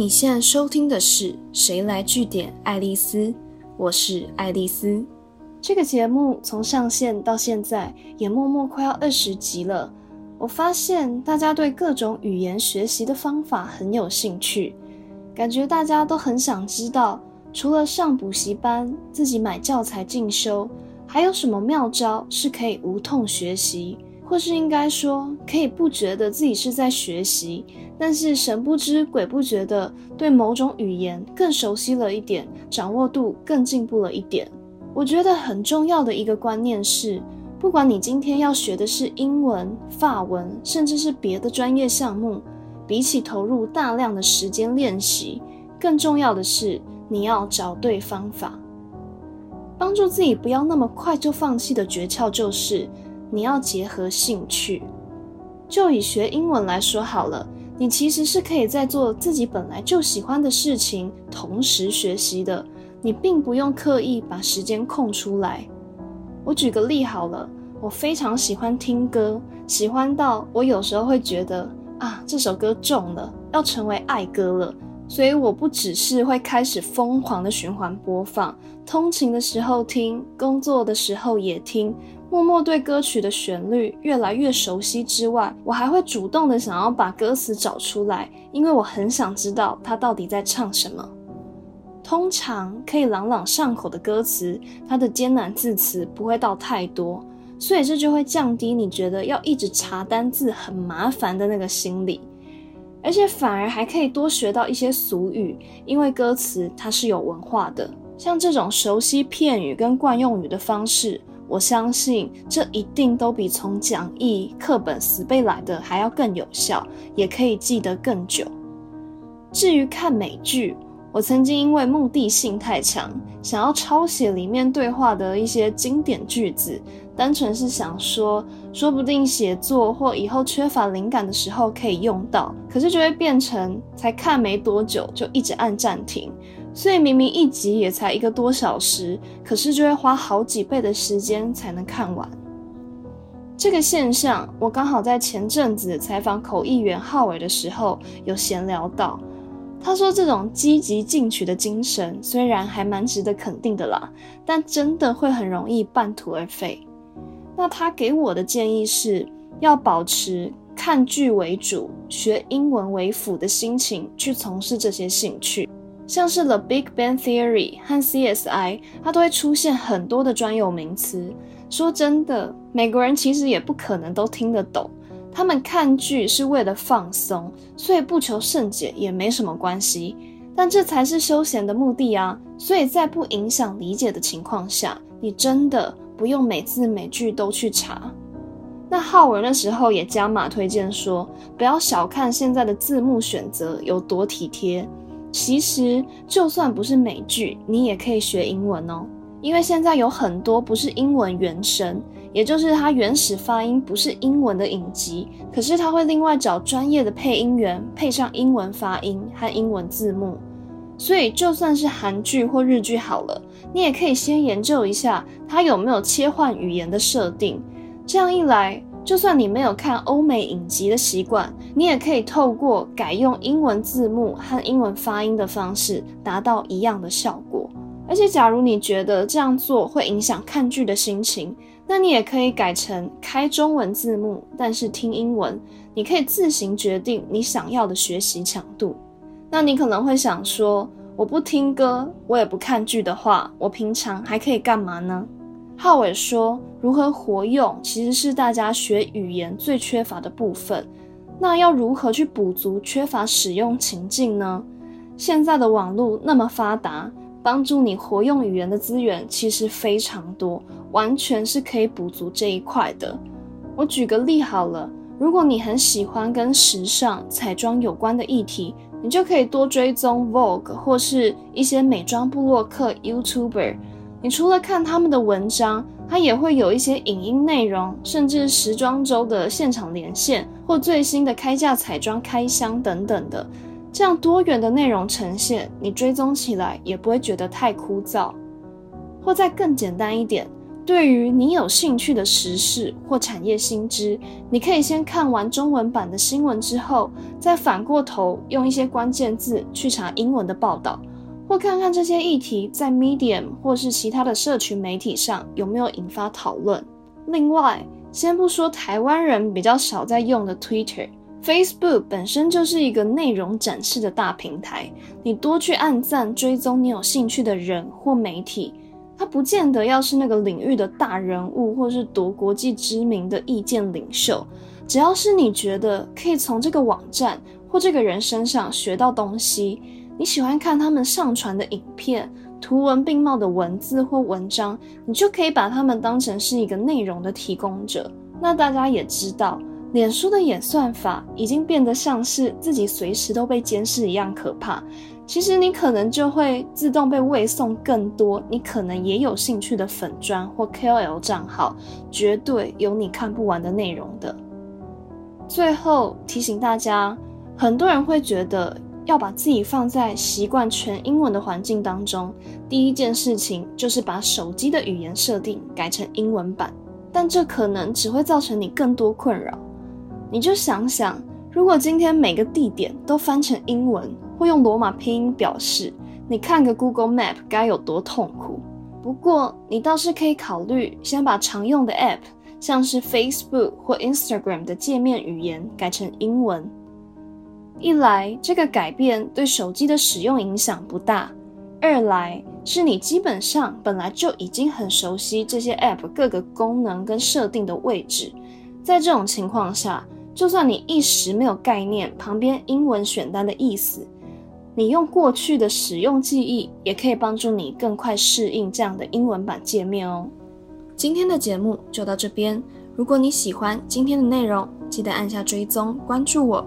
你现在收听的是《谁来据点爱丽丝》，我是爱丽丝。这个节目从上线到现在也默默快要二十集了。我发现大家对各种语言学习的方法很有兴趣，感觉大家都很想知道，除了上补习班、自己买教材进修，还有什么妙招是可以无痛学习，或是应该说可以不觉得自己是在学习。但是神不知鬼不觉的对某种语言更熟悉了一点，掌握度更进步了一点。我觉得很重要的一个观念是，不管你今天要学的是英文、法文，甚至是别的专业项目，比起投入大量的时间练习，更重要的是你要找对方法，帮助自己不要那么快就放弃的诀窍就是，你要结合兴趣。就以学英文来说好了。你其实是可以在做自己本来就喜欢的事情，同时学习的。你并不用刻意把时间空出来。我举个例好了，我非常喜欢听歌，喜欢到我有时候会觉得啊，这首歌中了，要成为爱歌了。所以我不只是会开始疯狂的循环播放，通勤的时候听，工作的时候也听。默默对歌曲的旋律越来越熟悉之外，我还会主动的想要把歌词找出来，因为我很想知道他到底在唱什么。通常可以朗朗上口的歌词，它的艰难字词不会到太多，所以这就会降低你觉得要一直查单字很麻烦的那个心理，而且反而还可以多学到一些俗语，因为歌词它是有文化的，像这种熟悉片语跟惯用语的方式。我相信这一定都比从讲义课本死背来的还要更有效，也可以记得更久。至于看美剧，我曾经因为目的性太强，想要抄写里面对话的一些经典句子，单纯是想说，说不定写作或以后缺乏灵感的时候可以用到，可是就会变成才看没多久就一直按暂停。所以明明一集也才一个多小时，可是就会花好几倍的时间才能看完。这个现象，我刚好在前阵子采访口译员浩伟的时候有闲聊到。他说，这种积极进取的精神虽然还蛮值得肯定的啦，但真的会很容易半途而废。那他给我的建议是要保持看剧为主、学英文为辅的心情去从事这些兴趣。像是 The Big Bang Theory 和 CSI，它都会出现很多的专有名词。说真的，美国人其实也不可能都听得懂。他们看剧是为了放松，所以不求甚解也没什么关系。但这才是休闲的目的啊！所以在不影响理解的情况下，你真的不用每字每句都去查。那浩文那时候也加码推荐说，不要小看现在的字幕选择有多体贴。其实，就算不是美剧，你也可以学英文哦。因为现在有很多不是英文原声，也就是它原始发音不是英文的影集，可是它会另外找专业的配音员配上英文发音和英文字幕。所以，就算是韩剧或日剧好了，你也可以先研究一下它有没有切换语言的设定。这样一来，就算你没有看欧美影集的习惯，你也可以透过改用英文字幕和英文发音的方式，达到一样的效果。而且，假如你觉得这样做会影响看剧的心情，那你也可以改成开中文字幕，但是听英文。你可以自行决定你想要的学习强度。那你可能会想说，我不听歌，我也不看剧的话，我平常还可以干嘛呢？浩伟说：“如何活用，其实是大家学语言最缺乏的部分。那要如何去补足缺乏使用情境呢？现在的网络那么发达，帮助你活用语言的资源其实非常多，完全是可以补足这一块的。我举个例好了，如果你很喜欢跟时尚、彩妆有关的议题，你就可以多追踪 Vogue 或是一些美妆部落客 YouTuber。”你除了看他们的文章，它也会有一些影音内容，甚至时装周的现场连线或最新的开价彩妆开箱等等的，这样多元的内容呈现，你追踪起来也不会觉得太枯燥。或再更简单一点，对于你有兴趣的时事或产业新知，你可以先看完中文版的新闻之后，再反过头用一些关键字去查英文的报道，或看看这些议题在 Medium 或是其他的社群媒体上有没有引发讨论。另外，先不说台湾人比较少在用的 Twitter，Facebook 本身就是一个内容展示的大平台，你多去按赞追踪你有兴趣的人或媒体。它不见得要是那个领域的大人物，或是夺国际知名的意见领袖，只要是你觉得可以从这个网站或这个人身上学到东西，你喜欢看他们上传的影片、图文并茂的文字或文章，你就可以把他们当成是一个内容的提供者。那大家也知道，脸书的演算法已经变得像是自己随时都被监视一样可怕。其实你可能就会自动被喂送更多你可能也有兴趣的粉砖或 KOL 账号，绝对有你看不完的内容的。最后提醒大家，很多人会觉得要把自己放在习惯全英文的环境当中，第一件事情就是把手机的语言设定改成英文版，但这可能只会造成你更多困扰。你就想想，如果今天每个地点都翻成英文。会用罗马拼音表示，你看个 Google Map 该有多痛苦。不过，你倒是可以考虑先把常用的 App，像是 Facebook 或 Instagram 的界面语言改成英文。一来，这个改变对手机的使用影响不大；二来，是你基本上本来就已经很熟悉这些 App 各个功能跟设定的位置。在这种情况下，就算你一时没有概念旁边英文选单的意思，你用过去的使用记忆，也可以帮助你更快适应这样的英文版界面哦。今天的节目就到这边，如果你喜欢今天的内容，记得按下追踪关注我，